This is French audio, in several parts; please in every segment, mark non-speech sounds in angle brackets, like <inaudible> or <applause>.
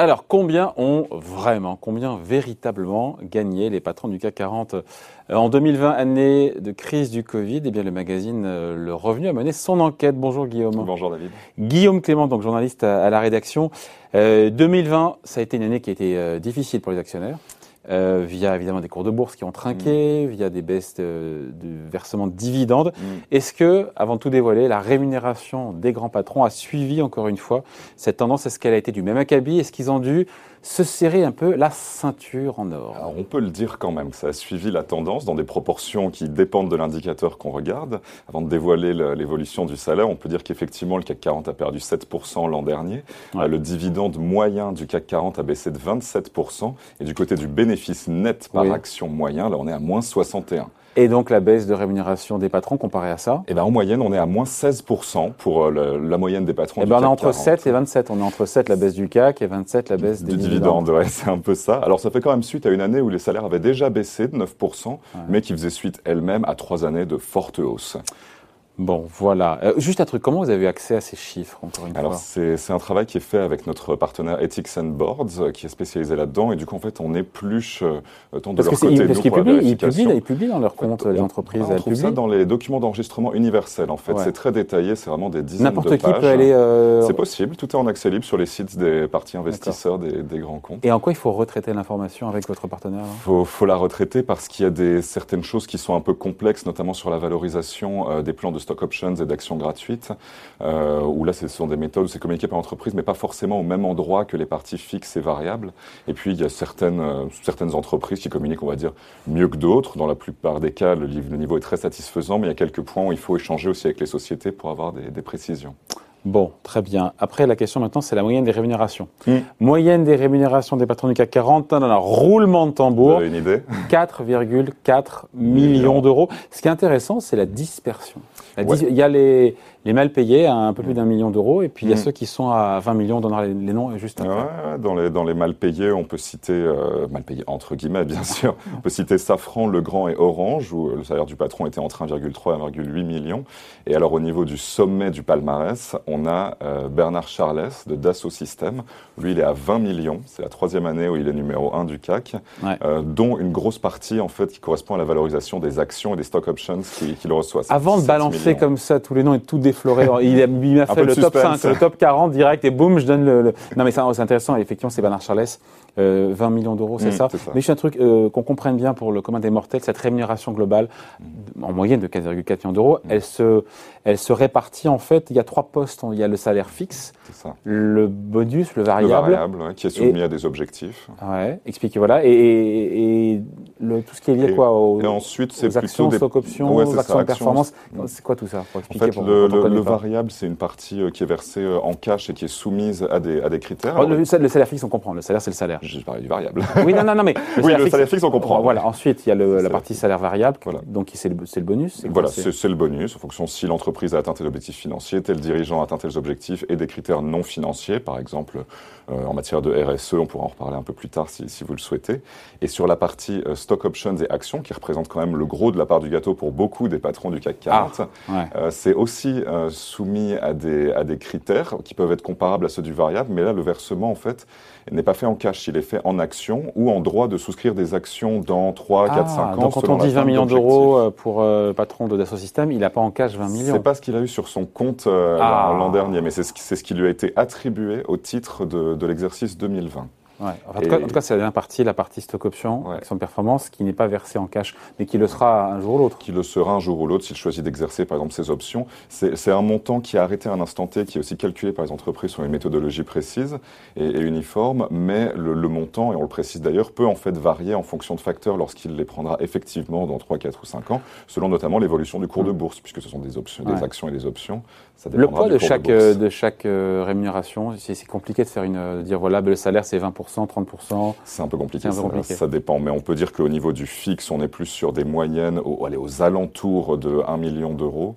Alors, combien ont vraiment, combien véritablement gagné les patrons du CAC 40 euh, en 2020, année de crise du Covid? Eh bien, le magazine euh, Le Revenu a mené son enquête. Bonjour Guillaume. Bonjour David. Guillaume Clément, donc journaliste à, la rédaction. 2020, euh, ça a été une année qui a été difficile pour les actionnaires. Euh, via évidemment des cours de bourse qui ont trinqué, mm. via des baisses de, de versement de dividendes. Mm. Est-ce que, avant de tout dévoiler, la rémunération des grands patrons a suivi encore une fois cette tendance? Est-ce qu'elle a été du même acabit? Est-ce qu'ils ont dû se serrer un peu la ceinture en or Alors, On peut le dire quand même que ça a suivi la tendance dans des proportions qui dépendent de l'indicateur qu'on regarde. Avant de dévoiler l'évolution du salaire, on peut dire qu'effectivement le CAC 40 a perdu 7% l'an dernier. Euh, le dividende moyen du CAC 40 a baissé de 27%. Et du côté du bénéfice net par action moyen, là on est à moins 61%. Et donc la baisse de rémunération des patrons comparé à ça Eh ben en moyenne, on est à moins 16% pour euh, la moyenne des patrons. Eh ben on est entre 7 et 27. On est entre 7 la baisse du CAC et 27 la baisse des dividendes. Ouais, <laughs> c'est un peu ça. Alors ça fait quand même suite à une année où les salaires avaient déjà baissé de 9%, mais qui faisait suite elle-même à trois années de forte hausse. Bon, voilà. Euh, juste un truc, comment vous avez accès à ces chiffres, encore une Alors, c'est un travail qui est fait avec notre partenaire Ethics and Boards, euh, qui est spécialisé là-dedans, et du coup, en fait, on épluche euh, tant de leur côté, parce qu'ils publient, ils publient, ils publient, dans leur compte, les entreprises. On, trouve ça dans les documents d'enregistrement universels, en fait. C'est très détaillé, c'est vraiment des dizaines de pages. N'importe qui peut aller... C'est possible, tout est en accès libre sur les sites des partis investisseurs des, des, grands comptes. Et en quoi il faut retraiter l'information avec votre partenaire Il faut, faut, la retraiter parce qu'il y a des, certaines choses qui sont un peu complexes, notamment sur la valorisation des plans de stock options et d'actions gratuites, euh, où là, ce sont des méthodes où c'est communiqué par l'entreprise, mais pas forcément au même endroit que les parties fixes et variables. Et puis, il y a certaines, euh, certaines entreprises qui communiquent, on va dire, mieux que d'autres. Dans la plupart des cas, le, niveau est très satisfaisant, mais il y a quelques points où il faut échanger aussi avec les sociétés pour avoir des, des précisions. Bon, très bien. Après, la question maintenant, c'est la moyenne des rémunérations. Hmm. Moyenne des rémunérations des patrons du CAC 40, dans un roulement de tambour. Une idée? 4,4 millions d'euros. Ce qui est intéressant, c'est la dispersion. Il y a les, les mal payés à un peu plus d'un million d'euros, et puis il y a hmm. ceux qui sont à 20 millions, on donnera les, noms juste après. Ouais, dans, les, dans les mal payés, on peut citer, euh, mal payés entre guillemets bien <laughs> sûr, on peut citer Safran, Legrand et Orange, où le salaire du patron était entre 1,3 et 1,8 million. Et alors au niveau du sommet du palmarès, on a euh, Bernard Charles de Dassault Systèmes. Lui, il est à 20 millions, c'est la troisième année où il est numéro 1 du CAC, euh, dont une grosse partie en fait qui correspond à la valorisation des actions et des stock options qu'il reçoit. Avant de balancer comme ça tous les noms et tout <laughs> Il m'a fait le top 5, le top 40 direct et boum, je donne le. Non, mais c'est intéressant. Effectivement, c'est Bernard Charles. 20 euh, millions d'euros, c'est mm, ça. Mais juste un truc euh, qu'on comprenne bien pour le commun des mortels, cette rémunération globale, mm. en moyenne de 4,4 millions d'euros, mm. elle, se, elle se répartit en fait, il y a trois postes. Il y a le salaire fixe, le bonus, le variable. Le variable, qui est soumis à des objectifs. Ouais, expliquez, voilà. Et, et, le, tout ce qui est lié quoi, aux, et ensuite, c'est actions, des... stock options, aux actions de performance. C'est quoi tout ça pour expliquer En fait, le, le variable, c'est une partie euh, qui est versée en cash et qui est soumise à des, à des critères. Oh, le, salaire fixe, on comprend. Le salaire, c'est le salaire. Je parlais du variable. Oui, non, non, non, mais. <laughs> Le oui, salaire le salaire fixe, on comprend. Voilà. Ensuite, il y a la partie salaire variable. Voilà. Donc, c'est le, bonus. Voilà, c'est le bonus en fonction si l'entreprise a atteint tes objectifs financiers, tel dirigeant a atteint tes objectifs et des critères non financiers, par exemple, euh, en matière de RSE, on pourra en reparler un peu plus tard si, vous le souhaitez. Et sur la partie euh, stock options et actions, qui représente quand même le gros de la part du gâteau pour beaucoup des patrons du CAC 40, ah, euh, c'est aussi euh, soumis à des, à des critères qui peuvent être comparables à ceux du variable, mais là, le versement, en fait, n'est pas fait en cash, il est fait en actions ou en droit de souscrire des actions dans 3, 4, 5 ans. Donc quand on dit 20 millions d'euros euh, pour euh, le patron de Dassault Systèmes, il n'a pas en cash 20 millions. C'est pas ce qu'il a eu sur son compte ah. l'an dernier, mais c'est ce, ce, qui lui a été attribué au titre de, de l'exercice 2020. Ouais. En, tout cas, c'est la dernière partie, la partie stock option, ouais. son performance, qui n'est pas versée en cash, mais qui le sera un jour ou l'autre. Qui le sera un jour ou l'autre s'il choisit d'exercer, par exemple, ses options. C'est un montant qui est arrêté à un instant T, qui est aussi calculé par les entreprises sur une méthodologie précise et, et uniforme, mais le, le, montant, et on le précise d'ailleurs, peut en fait varier en fonction de facteurs lorsqu'il les prendra effectivement dans 3, 4 ou 5 ans, selon notamment l'évolution du cours de bourse, puisque ce sont des, options, des actions et des options. Le poids de chaque, de, de, chaque euh, rémunération, c'est compliqué de faire une, de dire voilà, ben, le salaire c'est 20%, 30% C'est un peu compliqué, Ça, dépend. Mais on peut dire qu'au niveau du fixe, on est plus sur des moyennes, au, allez, aux alentours de 1 million d'euros.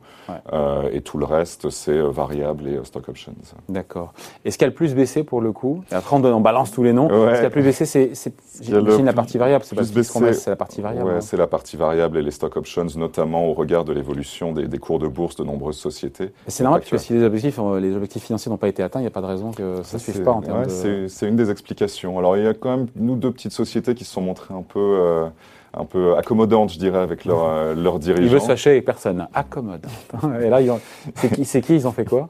Euh, et tout le reste, c'est euh, variable et euh, stock options. D'accord. Et ce qui a le plus baissé pour le coup Après, on, balance tous les noms. Ce qui a le plus baissé, c'est la partie variable. C'est pas ce c'est la partie variable. Ouais, hein. c'est la partie variable et les stock options, notamment au regard de l'évolution des, des, cours de bourse de nombreuses sociétés. C'est parce que si les objectifs, les objectifs financiers n'ont pas été atteints, il n'y a pas de raison que ça ne suive pas en termes de... C'est une des explications. Alors, il y a quand même, nous, deux petites sociétés qui se sont montrées un peu un peu accommodante, je dirais, avec leurs euh, leur dirigeants. Il veut se fâcher avec personne. Accommodante. <laughs> Et là, c'est qui, qui, Ils ont fait quoi?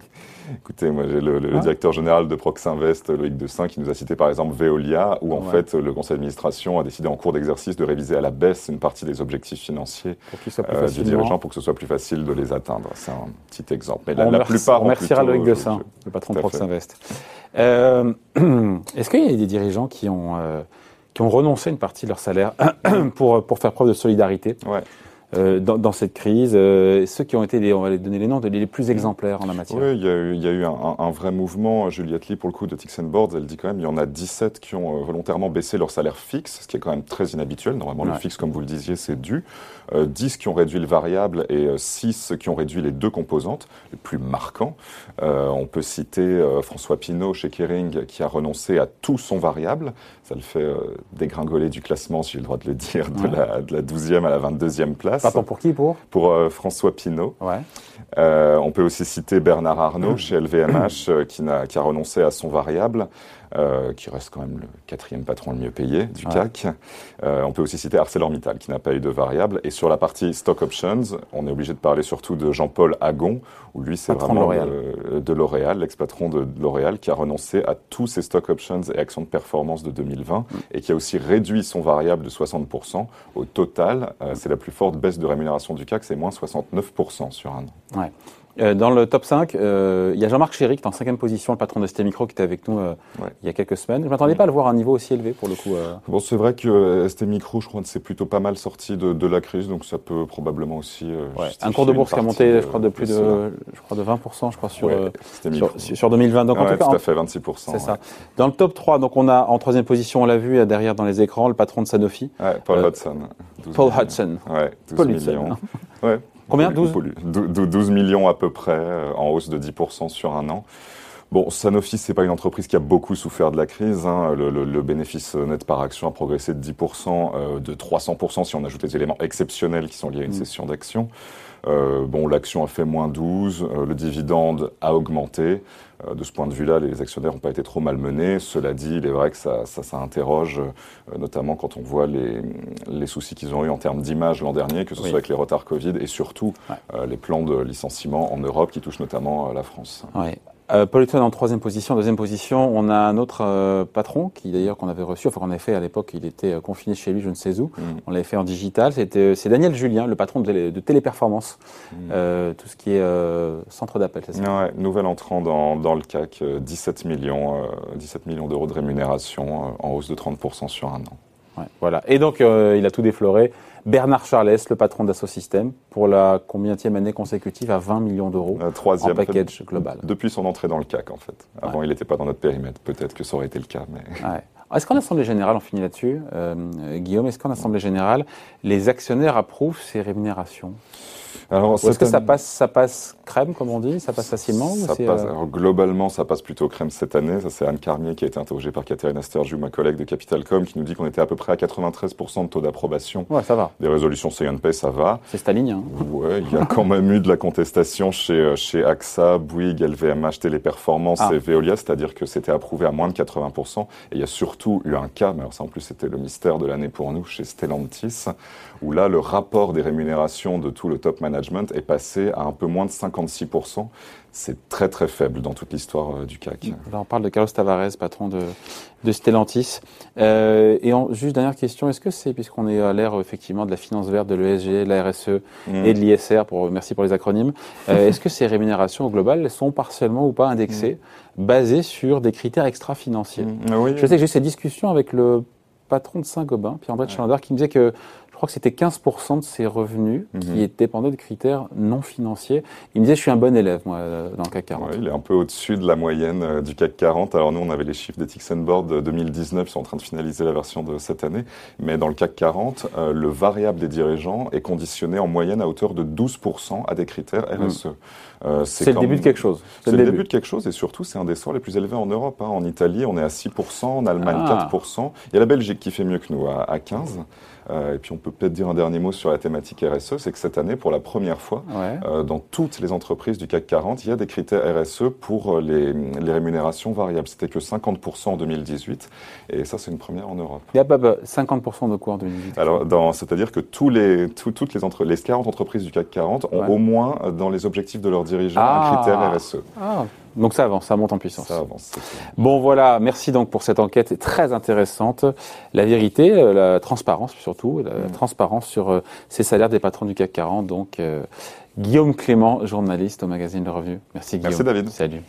Écoutez, moi j'ai le, directeur général de Proxinvest, Loïc Dessin, qui nous a cité par exemple Veolia, où en fait le conseil d'administration a décidé en cours d'exercice de réviser à la baisse une partie des objectifs financiers euh, du dirigeant pour que ce soit plus facile de les atteindre. C'est un petit exemple. Mais la, la plupart on remerciera Loïc Dessin, le patron de Proxinvest. Euh, <clears throat> Est-ce qu'il y a des dirigeants qui ont... Euh, qui ont renoncé une partie de leur salaire <clears throat> pour, pour faire preuve de solidarité? Ouais. Euh, dans, dans, cette crise, euh, ceux qui ont été, des, on va les donner les noms, les plus exemplaires en la matière. Oui, il y a eu, il y a eu un, un, vrai mouvement. Juliette Lee, pour le coup, de Tix Boards, elle dit quand même il y en a 17 qui ont euh, volontairement baissé leur salaire fixe, ce qui est quand même très inhabituel. Normalement, le fixe, comme vous le disiez, c'est dû. 10 qui ont réduit le variable et 6 qui ont réduit les deux composantes, les plus marquants. on peut citer François Pinault chez Kering qui a renoncé à tout son variable. Ça le fait dégringoler du classement, si j'ai le droit de le dire, de, la, de la 12e à la 22e place. Pardon, pour qui Pour? Pour euh, François Pinault. Ouais. Euh, on peut aussi citer Bernard Arnault <clears throat> chez LVMH euh, qui, a, qui, a, renoncé à son variable. Euh, qui reste quand même le quatrième patron le mieux payé du CAC. Euh, on peut aussi citer ArcelorMittal, qui n'a pas eu de variable. Et sur la partie stock options, on est obligé de parler surtout de Jean-Paul Agon, où lui, c'est vraiment de L'Oréal, l'ex-patron de L'Oréal, qui a renoncé à tous ses stock options et actions de performance de 2020, mm. et qui a aussi réduit son variable de 60%. Au total, euh, c'est la plus forte baisse de rémunération du CAC, c'est moins 69% sur un an. Ouais. Euh, dans le top 5, euh, il y a Jean-Marc Chéry, qui est en cinquième position, le patron de ST Micro, qui était avec nous euh, il y a quelques semaines. Je ne m'attendais pas à le voir à un niveau aussi élevé, pour le coup. Bon, c'est vrai que ST Micro, je crois que c'est plutôt pas mal sorti de, de, la crise, donc ça peut probablement aussi ouais. Un cours de bourse qui a monté, je crois, de plus de, je crois, de 20%, je crois, sur, sur, sur, 2020. Donc, en tout cas, tout à fait, 26%. C'est ça. Dans le top 3, donc on a en troisième position, on l'a vu derrière dans les écrans, le patron de Sanofi. Paul Hudson. Paul Hudson. Ouais, 12 Paul millions. Hudson. ouais. <laughs> Combien 12 12 millions à peu près, euh, en hausse de 10% sur un an. Bon, Sanofi, c'est pas une entreprise qui a beaucoup souffert de la crise. Hein. Le, bénéfice net par action a progressé de 10%, euh, de 300% si on ajoute les éléments exceptionnels qui sont liés à une mmh. session d'actions. Euh, bon, l'action a fait moins 12, euh, le dividende a augmenté. Euh, de ce point de vue-là, les actionnaires n'ont pas été trop malmenés. Cela dit, il est vrai que ça, ça, ça interroge, notamment quand on voit les, les soucis qu'ils ont eu en termes d'image l'an dernier, que ce soit avec les retards Covid et surtout les plans de licenciement en Europe qui touchent notamment la France. Ouais. Euh, Paul en troisième position. Deuxième position, on a un autre euh, patron qui d'ailleurs qu'on avait reçu, enfin qu'on avait fait à l'époque, il était euh, confiné chez lui, je ne sais où. Mm. On l'avait fait en digital. C'était c'est Daniel Julien, le patron de, de Téléperformance, mm. euh, tout ce qui est centre d'appel. C'est ça? Ouais, nouvel entrant dans, dans le CAC, 17 millions, 17 millions d'euros de rémunération en hausse de 30% sur un an. Ouais, voilà. Et donc il a tout défloré. Bernard Charles, le patron d'Assosystème, pour la combienième année consécutive à 20 millions d'euros en package global. Depuis son entrée dans le CAC, en fait. Avant, il n'était pas dans notre périmètre. Peut-être que ça aurait été le cas. Mais... Est-ce qu'en Assemblée Générale, on finit là-dessus, euh, Guillaume, est-ce qu'en Assemblée Générale, les actionnaires approuvent ces rémunérations? Alors, est-ce que ça passe, ça passe crème, comme on dit? Ça passe facilement ça passe, euh, Globalement, ça passe plutôt crème cette année. Ça, c'est Anne Carmier qui a été interrogée par Catherine Astergiou, ma collègue de Capitalcom, qui nous dit qu'on était à peu près à 93% de taux d'approbation. Ouais, ça va. Des résolutions CNP, ça va. C'est Staline. Hein. Ouais, il y a <laughs> quand même eu de la contestation chez, euh, chez AXA, Bouygues, LVMH, Téléperformance ah. et Veolia, c'est-à-dire que c'était approuvé à moins de 80%. Et il y a surtout eu un cas, mais alors ça en plus c'était le mystère de l'année pour nous, chez Stellantis, où là, le rapport des rémunérations de tout le top management est passé à un peu moins de 56%. C'est très très faible dans toute l'histoire euh, du CAC. Là, on parle de Carlos Tavares, patron de, de Stellantis. Euh, et en, juste dernière question, est-ce que c'est, puisqu'on est à l'ère effectivement de la finance verte, de l'ESG, de la RSE mm. et de l'ISR, pour, merci pour les acronymes, euh, est-ce que ces rémunérations globales sont partiellement ou pas indexées, mm. basées sur des critères extra-financiers? Mm. Je sais que j'ai eu cette discussion avec le patron de Saint-Gobain, Pierre-André ouais. qui me disait que crois que c'était 15% de ses revenus qui mhm. dépendaient de critères non financiers. Il me disait, je suis un bon élève, moi, dans le CAC 40. il est un peu au-dessus de la moyenne du CAC 40. Alors nous, on avait les chiffres d'Ethics Board 2019, ils sont en train de finaliser la version de cette année. Mais dans le CAC 40, le variable des dirigeants est conditionné en moyenne à hauteur de 12% à des critères RSE. Euh, c'est le début de quelque chose. C'est le, début. de quelque chose et surtout c'est un des sorts les plus élevés en Europe. Hein. En Italie on est à 6%, en Allemagne 4%. Ah. Il y a la Belgique qui fait mieux que nous à, à 15%. Euh, et puis on peut peut-être dire un dernier mot sur la thématique RSE, c'est que cette année, pour la première fois, euh, dans toutes les entreprises du CAC 40, il y a des critères RSE pour euh, les, les rémunérations variables. C'était que 50% en 2018, et ça c'est une première en Europe. Il y a pas 50% de quoi en 2018 Alors, c'est-à-dire que tous les, toutes les, entre, les 40 entreprises du CAC 40 ont au moins dans les objectifs de leurs dirigeants un ah. critère RSE. Ah. Donc ça avance, ça monte en puissance. Ça avance. Bon voilà, merci donc pour cette enquête très intéressante. La vérité, euh, la transparence surtout, la mm. transparence sur euh, ces salaires des patrons du CAC 40. Donc euh, Guillaume Clément, journaliste au magazine Le Revue. Merci Guillaume. Merci David. Salut.